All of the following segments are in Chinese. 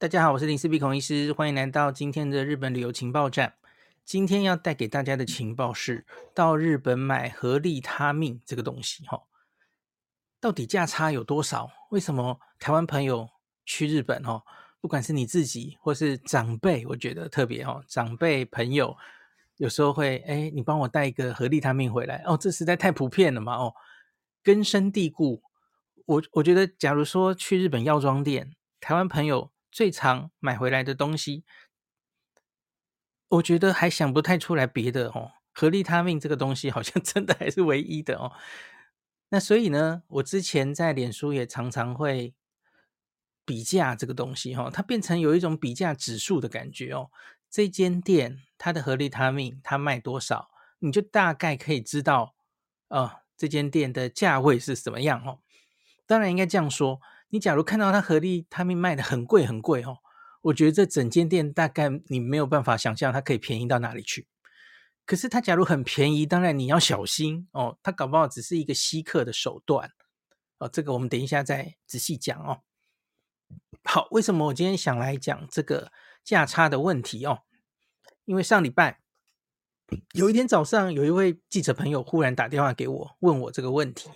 大家好，我是林思碧孔医师，欢迎来到今天的日本旅游情报站。今天要带给大家的情报是，到日本买合利他命这个东西，哈，到底价差有多少？为什么台湾朋友去日本，哈，不管是你自己或是长辈，我觉得特别哈，长辈朋友有时候会，哎，你帮我带一个合利他命回来，哦，这实在太普遍了嘛，哦，根深蒂固。我我觉得，假如说去日本药妆店，台湾朋友。最常买回来的东西，我觉得还想不太出来别的哦。合利他命这个东西好像 真的还是唯一的哦。那所以呢，我之前在脸书也常常会比价这个东西哈，它变成有一种比价指数的感觉哦。这间店它的合利他命它卖多少，你就大概可以知道啊，这间店的价位是怎么样哦。当然应该这样说。你假如看到它合力他们卖的很贵很贵哦，我觉得这整间店大概你没有办法想象它可以便宜到哪里去。可是它假如很便宜，当然你要小心哦，它搞不好只是一个吸客的手段哦。这个我们等一下再仔细讲哦。好，为什么我今天想来讲这个价差的问题哦？因为上礼拜有一天早上，有一位记者朋友忽然打电话给我，问我这个问题。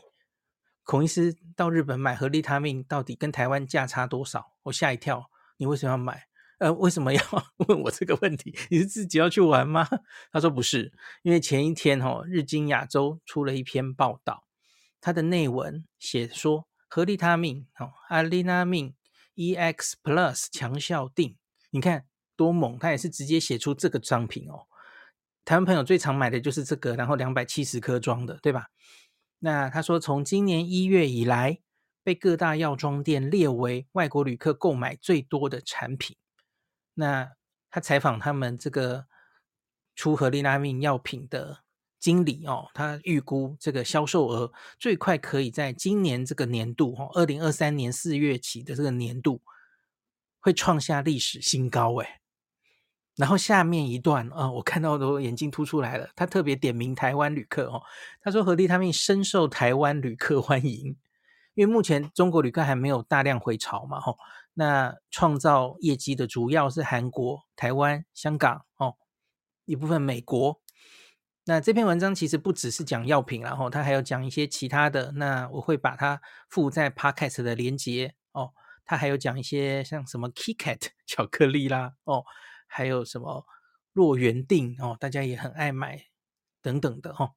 孔医师到日本买合利他命，到底跟台湾价差多少？我吓一跳。你为什么要买？呃，为什么要 问我这个问题？你是自己要去玩吗？他说不是，因为前一天哦，日经亚洲出了一篇报道，它的内文写说合利他命哦，阿利那命 EX Plus 强效定，你看多猛！他也是直接写出这个商品哦。台湾朋友最常买的就是这个，然后两百七十颗装的，对吧？那他说，从今年一月以来，被各大药妆店列为外国旅客购买最多的产品。那他采访他们这个出合利拉命药品的经理哦，他预估这个销售额最快可以在今年这个年度哦，二零二三年四月起的这个年度会创下历史新高诶。然后下面一段啊、我看到都眼睛凸出来了。他特别点名台湾旅客哦，他说合利他命深受台湾旅客欢迎，因为目前中国旅客还没有大量回潮嘛，吼。那创造业绩的主要是韩国、台湾、香港哦，一部分美国。那这篇文章其实不只是讲药品，然后他还有讲一些其他的。那我会把它附在 Podcast 的连接哦。他还有讲一些像什么 KitKat 巧克力啦哦。还有什么若元定哦，大家也很爱买等等的哦。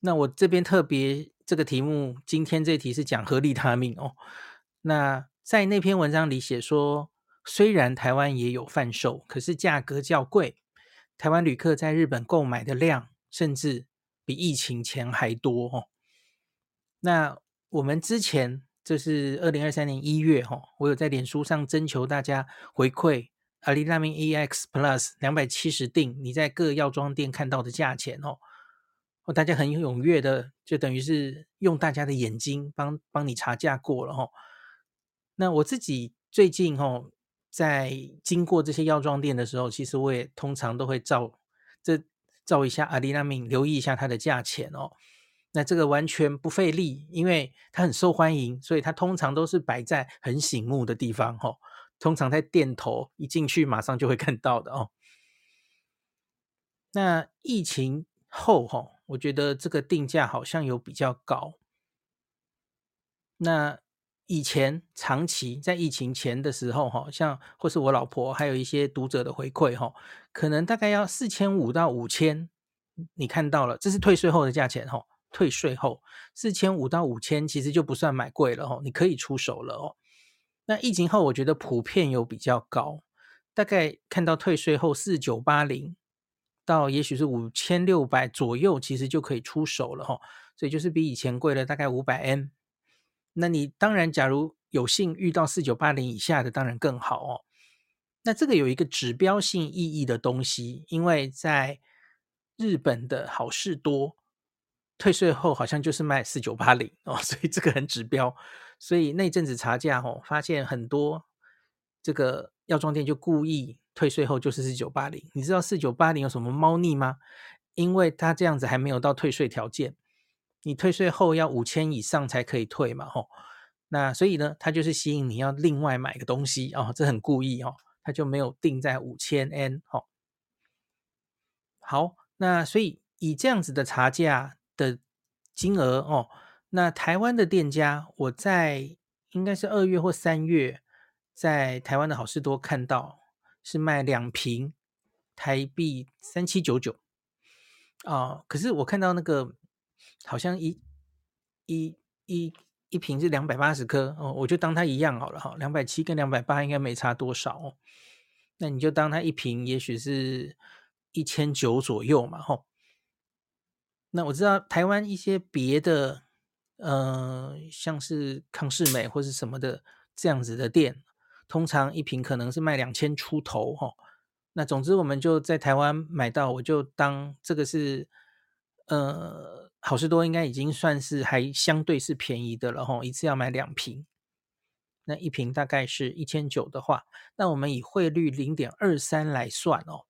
那我这边特别这个题目，今天这题是讲合利他命哦。那在那篇文章里写说，虽然台湾也有贩售，可是价格较贵。台湾旅客在日本购买的量，甚至比疫情前还多哦。那我们之前这是二零二三年一月哈，我有在脸书上征求大家回馈。阿利他命 EX Plus 两百七十定，你在各药妆店看到的价钱哦，哦，大家很踊跃的，就等于是用大家的眼睛帮帮你查价过了哦。那我自己最近哦，在经过这些药妆店的时候，其实我也通常都会照这照一下阿利他命，留意一下它的价钱哦。那这个完全不费力，因为它很受欢迎，所以它通常都是摆在很醒目的地方哦。通常在店头一进去，马上就会 看到的哦。那疫情后哈，我觉得这个定价好像有比较高。那以前长期在疫情前的时候哈，像或是我老婆还有一些读者的回馈哈，可能大概要四千五到五千，你看到了，这是退税后的价钱哈。退税后四千五到五千，其实就不算买贵了哦，你可以出手了哦。那疫情后，我觉得普遍有比较高，大概看到退税后四九八零到也许是五千六百左右，其实就可以出手了哈，所以就是比以前贵了大概五百 M。那你当然，假如有幸遇到四九八零以下的，当然更好哦。那这个有一个指标性意义的东西，因为在日本的好事多。退税后好像就是卖四九八零哦，所以这个很指标。所以那阵子查价哦，发现很多这个药妆店就故意退税后就是四九八零。你知道四九八零有什么猫腻吗？因为它这样子还没有到退税条件，你退税后要五千以上才可以退嘛吼。那所以呢，它就是吸引你要另外买个东西哦，这很故意哦，它就没有定在五千 N 哦。好，那所以以这样子的差价的金额哦，那台湾的店家，我在应该是二月或三月，在台湾的好事多看到是卖两瓶台币三七九九啊，可是我看到那个好像一一一。一瓶是两百八十颗哦，我就当它一样好了哈，两百七跟两百八应该没差多少哦。那你就当它一瓶，也许是一千九左右嘛吼。那我知道台湾一些别的，呃，像是康士美或是什么的这样子的店，通常一瓶可能是卖两千出头哈。那总之我们就在台湾买到，我就当这个是呃。好事多应该已经算是还相对是便宜的了吼，一次要买两瓶，那一瓶大概是一千九的话，那我们以汇率零点二三来算哦。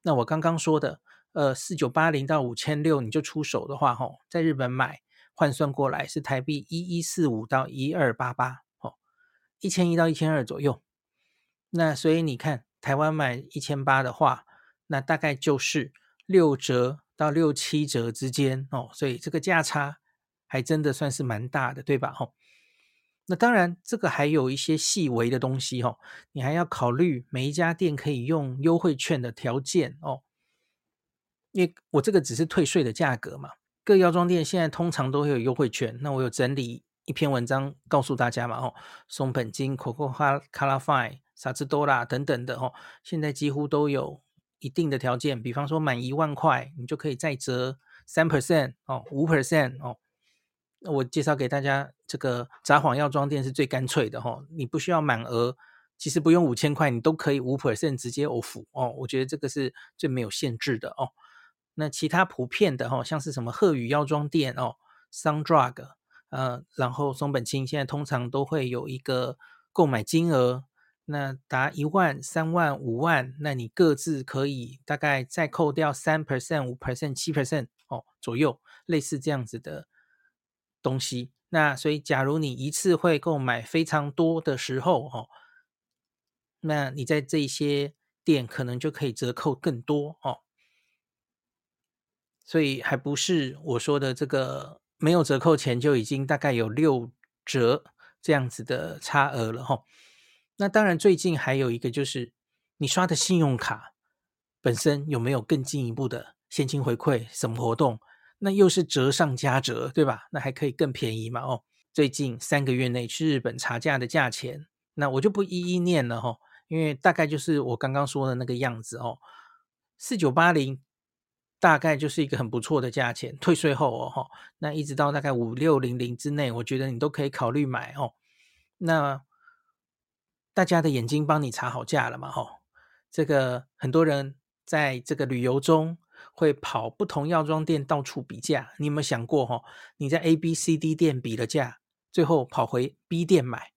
那我刚刚说的，呃，四九八零到五千六你就出手的话吼，在日本买换算过来是台币一一四五到一二八八哦，一千一到一千二左右。那所以你看台湾买一千八的话，那大概就是六折。到六七折之间哦，所以这个价差还真的算是蛮大的，对吧？吼，那当然这个还有一些细微的东西吼，你还要考虑每一家店可以用优惠券的条件哦。因为我这个只是退税的价格嘛，各药妆店现在通常都会有优惠券。那我有整理一篇文章告诉大家嘛，吼，松本金、Coco Color Fine、莎姿多拉等等的吼，现在几乎都有。一定的条件，比方说满一万块，你就可以再折三 percent 哦，五 percent 哦。我介绍给大家，这个札幌药妆店是最干脆的、哦，你不需要满额，其实不用五千块，你都可以五 percent 直接 off 哦。我觉得这个是最没有限制的哦。那其他普遍的哈、哦，像是什么鹤羽药妆店哦，Sundrug，呃，然后松本清现在通常都会有一个购买金额。那达一万、三万、五万，那你各自可以大概再扣掉三 percent、五 percent、七 percent 哦左右，类似这样子的东西。那所以，假如你一次会购买非常多的时候，哦，那你在这些店可能就可以折扣更多哦。所以，还不是我说的这个没有折扣前就已经大概有六折这样子的差额了，哈。那当然，最近还有一个就是，你刷的信用卡本身有没有更进一步的现金回馈什么活动？那又是折上加折，对吧？那还可以更便宜嘛？哦，最近三个月内去日本查价的价钱，那我就不一一念了哈，因为大概就是我刚刚说的那个样子哦，四九八零大概就是一个很不错的价钱，退税后哦，那一直到大概五六零零之内，我觉得你都可以考虑买哦，那。大家的眼睛帮你查好价了嘛？吼，这个很多人在这个旅游中会跑不同药妆店到处比价。你有没有想过，吼，你在 A、B、C、D 店比了价，最后跑回 B 店买，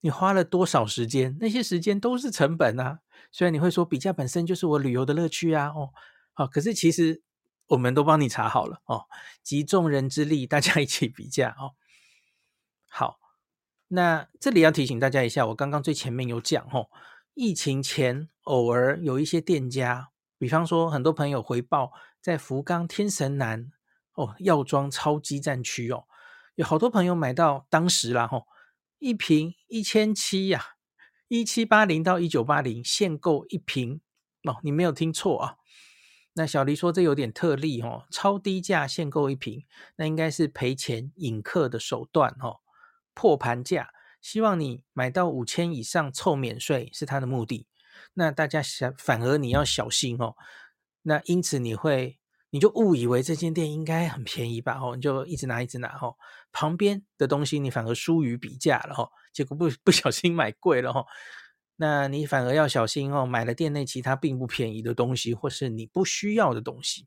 你花了多少时间？那些时间都是成本啊。虽然你会说比价本身就是我旅游的乐趣啊，哦，好，可是其实我们都帮你查好了哦，集众人之力，大家一起比价哦，好。那这里要提醒大家一下，我刚刚最前面有讲吼，疫情前偶尔有一些店家，比方说很多朋友回报在福冈天神南哦，药妆超级战区哦，有好多朋友买到当时啦吼，一瓶一千七呀，一七八零到一九八零限购一瓶哦，你没有听错啊。那小黎说这有点特例哦，超低价限购一瓶，那应该是赔钱引客的手段哦。破盘价，希望你买到五千以上凑免税是他的目的。那大家想，反而你要小心哦。那因此你会，你就误以为这间店应该很便宜吧？哦，你就一直拿一直拿哦。旁边的东西你反而疏于比价了哦，结果不不小心买贵了哦。那你反而要小心哦，买了店内其他并不便宜的东西，或是你不需要的东西。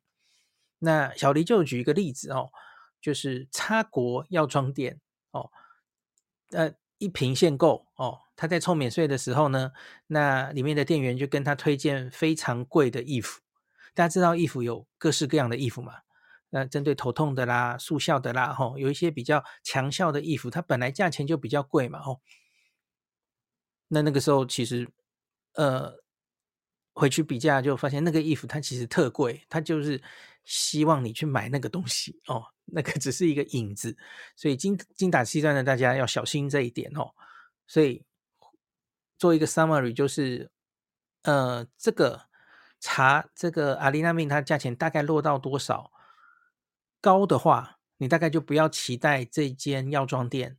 那小黎就举一个例子哦，就是插国药妆店哦。呃，一瓶限购哦，他在凑免税的时候呢，那里面的店员就跟他推荐非常贵的衣服。大家知道衣服有各式各样的衣服嘛？那针对头痛的啦、速效的啦，吼，有一些比较强效的衣服，它本来价钱就比较贵嘛，吼。那那个时候其实，呃，回去比价就发现那个衣服它其实特贵，它就是希望你去买那个东西哦，那个只是一个引子，所以精精打细算的大家要小心这一点哦。所以做一个 summary 就是，呃，这个查这个阿利纳命它价钱大概落到多少？高的话，你大概就不要期待这间药妆店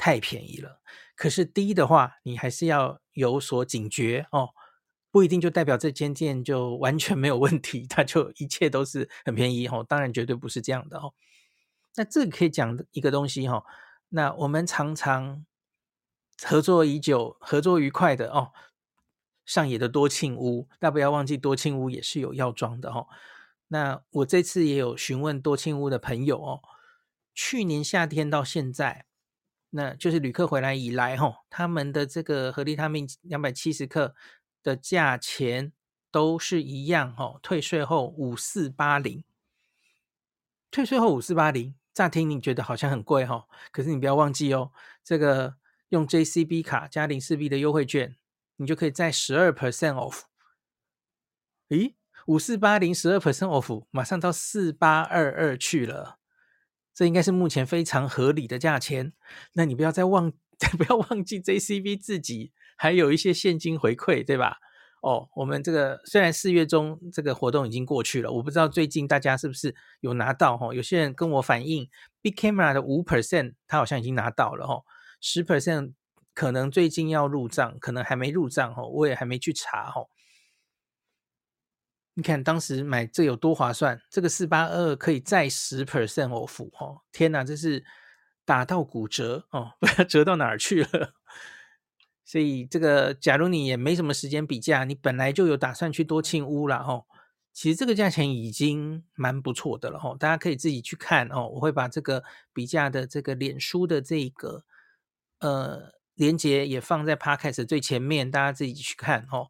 太便宜了。可是低的话，你还是要有所警觉哦，不一定就代表这间店就完全没有问题，它就一切都是很便宜哦。当然绝对不是这样的哦。那这个可以讲一个东西哈、哦，那我们常常合作已久、合作愉快的哦，上野的多庆屋，但不要忘记多庆屋也是有药妆的哦。那我这次也有询问多庆屋的朋友哦，去年夏天到现在，那就是旅客回来以来吼、他们的这个合利他命两百七十克的价钱都是一样哦，退税后五四八零，退税后五四八零，乍听你觉得好像很贵哈、可是你不要忘记哦，这个用 JCB 卡加零四 B 的优惠券，你就可以在十二 percent off，咦？五四八零十二 percent off，马上到四八二二去了，这应该是目前非常合理的价钱。那你不要再忘，不要忘记 JCB 自己还有一些现金回馈，对吧？哦，我们这个虽然四月中这个活动已经过去了，我不知道最近大家是不是有拿到哈？有些人跟我反映，Big Camera 的五 percent 他好像已经拿到了哈，十 percent 可能最近要入账，可能还没入账哈，我也还没去查哈。你看当时买这有多划算？这个四八二可以再十 percent off 哦！天哪，这是打到骨折哦，不知道折到哪儿去了。所以这个，假如你也没什么时间比价，你本来就有打算去多庆屋了哦。其实这个价钱已经蛮不错的了哦，大家可以自己去看哦。我会把这个比价的这个脸书的这个呃连接也放在 podcast 最前面，大家自己去看哦。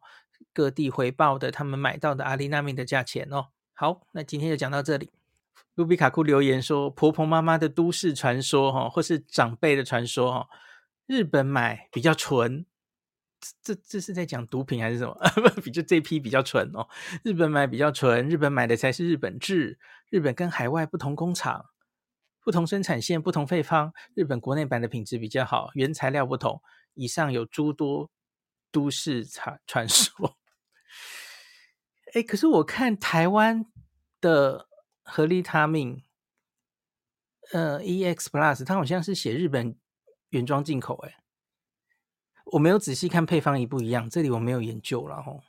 各地回报的他们买到的阿利纳米的价钱哦。好，那今天就讲到这里。卢比卡库留言说：“婆婆妈妈的都市传说哈，或是长辈的传说哈，日本买比较纯。这这是在讲毒品还是什么？不，比就这批比较纯哦。日本买比较纯，日本买的才是日本制。日本跟海外不同工厂、不同生产线、不同配方，日本国内版的品质比较好，原材料不同。以上有诸多。”都市传 传说，哎，可是我看台湾的合利他命，呃，EX Plus，它好像是写日本原装进口，哎，我没有仔细看配方一不一样，这里我没有研究了吼。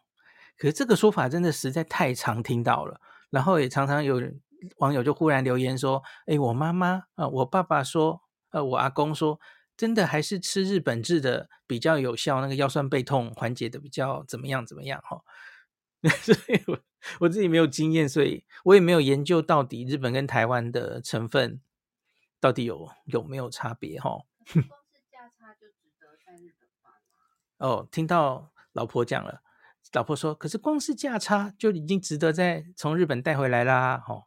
可是这个说法真的实在太常听到了，然后也常常有网友就忽然留言说，哎，我妈妈啊、我爸爸说，呃，我阿公说。真的还是吃日本制的比较有效，那个腰酸背痛缓解的比较怎么样怎么样哈？所以我我自己没有经验，所以我也没有研究到底日本跟台湾的成分到底有有没有差别哈。光是价差就值得在日本买吗？哦，听到老婆讲了，老婆说，可是光是价差就已经值得再从日本带回来啦哈。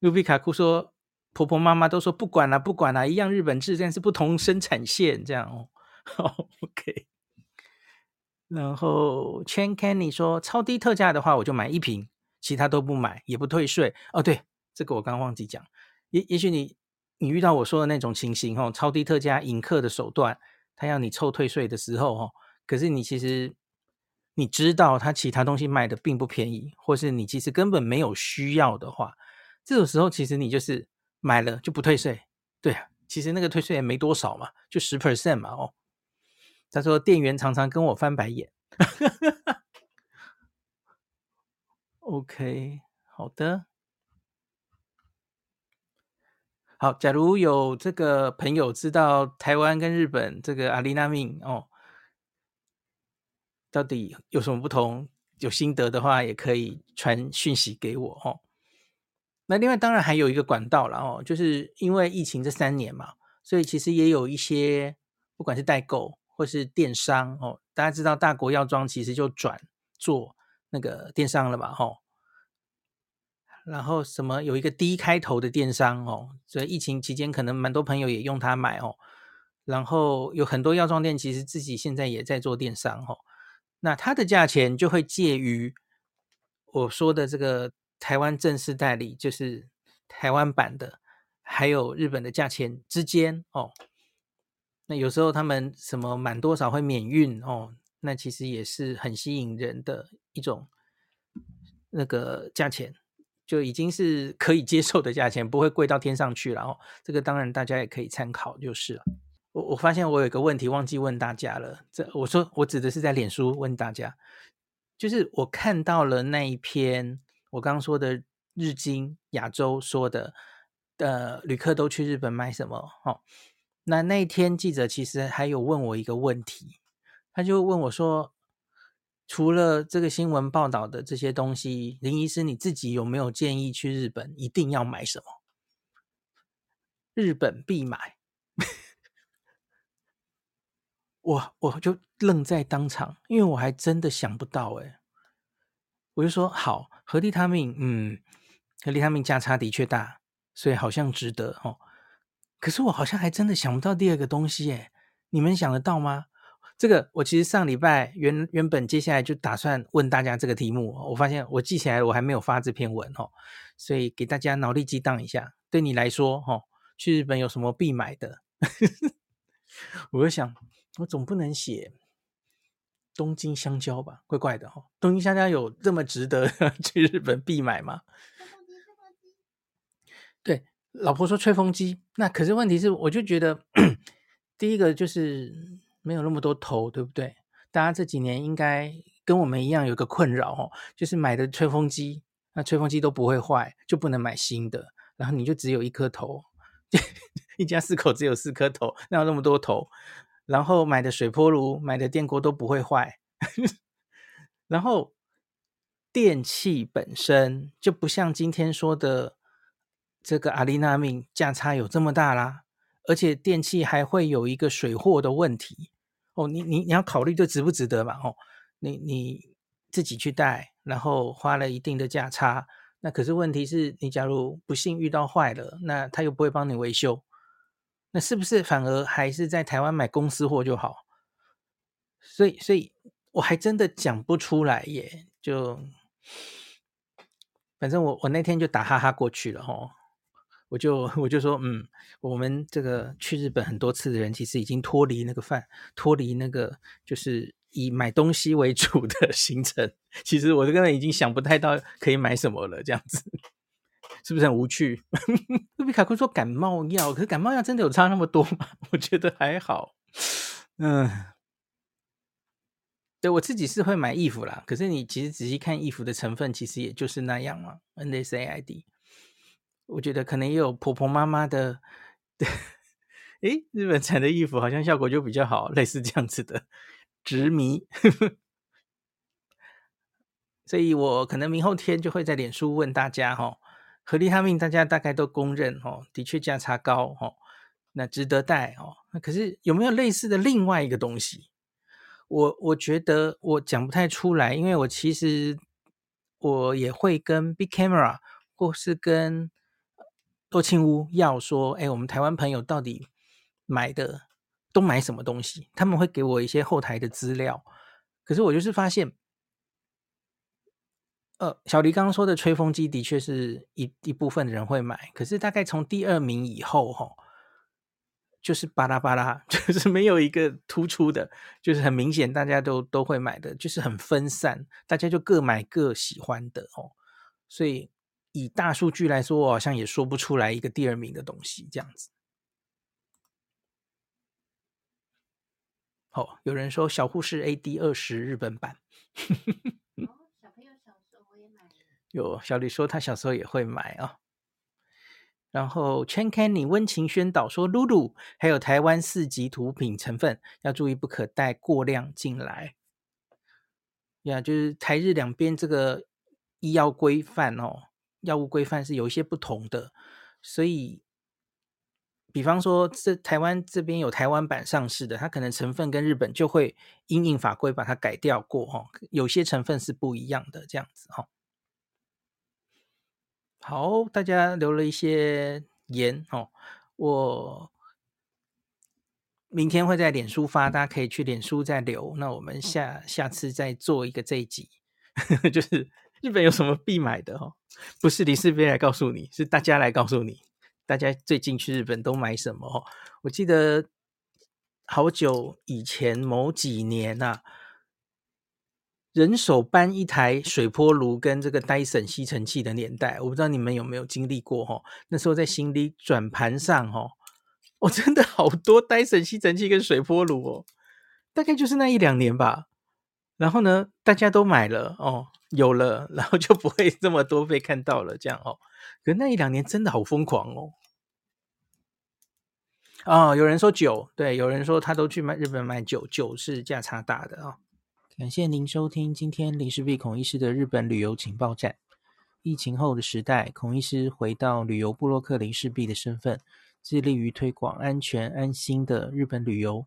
卢比卡库说。婆婆妈妈都说不管了，不管了，一样日本制，但是不同生产线这样哦。OK。然后 Chen Kenny 说，超低特价的话，我就买一瓶，其他都不买，也不退税。哦，对，这个我刚忘记讲。也也许你你遇到我说的那种情形哦，超低特价引客的手段，他要你凑退税的时候哦，可是你其实你知道他其他东西卖的并不便宜，或是你其实根本没有需要的话，这种时候其实你就是。买了就不退税，对啊，其实那个退税也没多少嘛，就十 percent 嘛，哦。他说店员常常跟我翻白眼。OK，好的，好。假如有这个朋友知道台湾跟日本这个阿利纳命哦，到底有什么不同，有心得的话，也可以传讯息给我哦。那另外当然还有一个管道了哦，就是因为疫情这三年嘛，所以其实也有一些不管是代购或是电商哦，大家知道大国药妆其实就转做那个电商了嘛吼。然后什么有一个 D 开头的电商哦，所以疫情期间可能蛮多朋友也用它买哦。然后有很多药妆店其实自己现在也在做电商哦，那它的价钱就会介于我说的这个台湾正式代理，就是台湾版的，还有日本的价钱之间哦。那有时候他们什么满多少会免运哦，那其实也是很吸引人的一种那个价钱。就已经是可以接受的价钱，不会贵到天上去了哦。这个当然大家也可以参考就是了。我我发现我有一个问题忘记问大家了，这我说我指的是在脸书问大家，就是我看到了那一篇我刚刚说的日经亚洲说的，呃，旅客都去日本买什么？哦，那那天记者其实还有问我一个问题，他就问我说。除了这个新闻报道的这些东西，林医师你自己有没有建议去日本一定要买什么？日本必买，我我就愣在当场，因为我还真的想不到哎，我就说好，合利他命，嗯，合利他命价差的确大，所以好像值得哦。可是我好像还真的想不到第二个东西耶，你们想得到吗？这个我其实上礼拜原原本接下来就打算问大家这个题目，我发现我记起来我还没有发这篇文哦，所以给大家脑力激荡一下。对你来说，哈，去日本有什么必买的？我就想，我总不能写东京香蕉吧，怪怪的哈。东京香蕉有这么值得 去日本必买吗？对，老婆说吹风机，那可是问题是，我就觉得第一个就是。没有那么多头，对不对？大家这几年应该跟我们一样有个困扰哦，就是买的吹风机，那吹风机都不会坏，就不能买新的，然后你就只有一颗头，一家四口只有四颗头，哪有那么多头？然后买的水波炉、买的电锅都不会坏，然后电器本身就不像今天说的这个阿丽娜命价差有这么大啦。而且电器还会有一个水货的问题哦，你你你要考虑这值不值得嘛？哦，你你自己去带，然后花了一定的价差，那可是问题是你假如不幸遇到坏了，那他又不会帮你维修，那是不是反而还是在台湾买公司货就好？所以所以我还真的讲不出来耶，就反正我我那天就打哈哈过去了哦。我就 我就说，嗯，我们这个去日本很多次的人，其实已经脱离那个饭，脱离那个就是以买东西为主的 行程。其实我这个人已经想不太到可以买什么了，这样子是不是很无趣？卢比卡库说感冒药，可是感冒药真的有差那么多吗？我觉得还好。嗯，对我自己是会买衣服啦，可是你其实仔细看衣服的成分，其实也就是那样嘛，NSAID。我觉得可能也有婆婆妈妈的，对，诶，日本产的衣服好像效果就比较好，类似这样子的执迷，所以我可能明后天就会在脸书问大家哈，合力他命大家大概都公认哦，的确价差高哦，那值得带哦，那可是有没有类似的另外一个东西？我我觉得我讲不太出来，因为我其实我也会跟 Big Camera 或是跟多庆屋要说，哎，我们台湾朋友到底买的都买什么东西？他们会给我一些后台的资料，可是我就是发现，呃，小黎刚刚说的吹风机的确是一一部分人会买，可是大概从第二名以后，哈，就是巴拉巴拉，就是没有一个突出的，就是很明显大家都都会买的，就是很分散，大家就各买各喜欢的哦，所以。以大数据来说，我好像也说不出来一个第二名的东西这样子。哦，有人说小护士 AD 二十日本版。哦，小朋友小时候我也买。有小李说他小时候也会买啊、哦。然后 Chen Kenny 温情宣导说，露露还有台湾四级毒品成分，要注意不可带过量进来。呀，就是台日两边这个医药规范哦。药物规范是有一些不同的，所以，比方说，这台湾这边有台湾版上市的，它可能成分跟日本就会因应法规把它改掉过哈，有些成分是不一样的，这样子哈。好，大家留了一些言哦，我明天会在脸书发，大家可以去脸书再留。那我们下下次再做一个这一集，就是日本有什么必买的哦，不是林氏璧来告诉你，是大家来告诉你，大家最近去日本都买什么？我记得好久以前某几年呐、啊。人手搬一台水波炉跟这个戴森吸尘器的年代，我不知道你们有没有经历过哈？那时候在行李转盘上哈，我、真的好多戴森吸尘器跟水波炉哦，大概就是那一两年吧。然后呢，大家都买了哦，有了，然后就不会这么多被看到了这样哦。可那一两年真的好疯狂哦。哦，有人说酒，对，有人说他都去买日本买酒，酒是价差大的。哦感谢您收听今天林氏璧孔医师的日本旅游情报站。疫情后的时代，孔医师回到旅游部落客林氏璧的身份，致力于推广安全安心的日本旅游，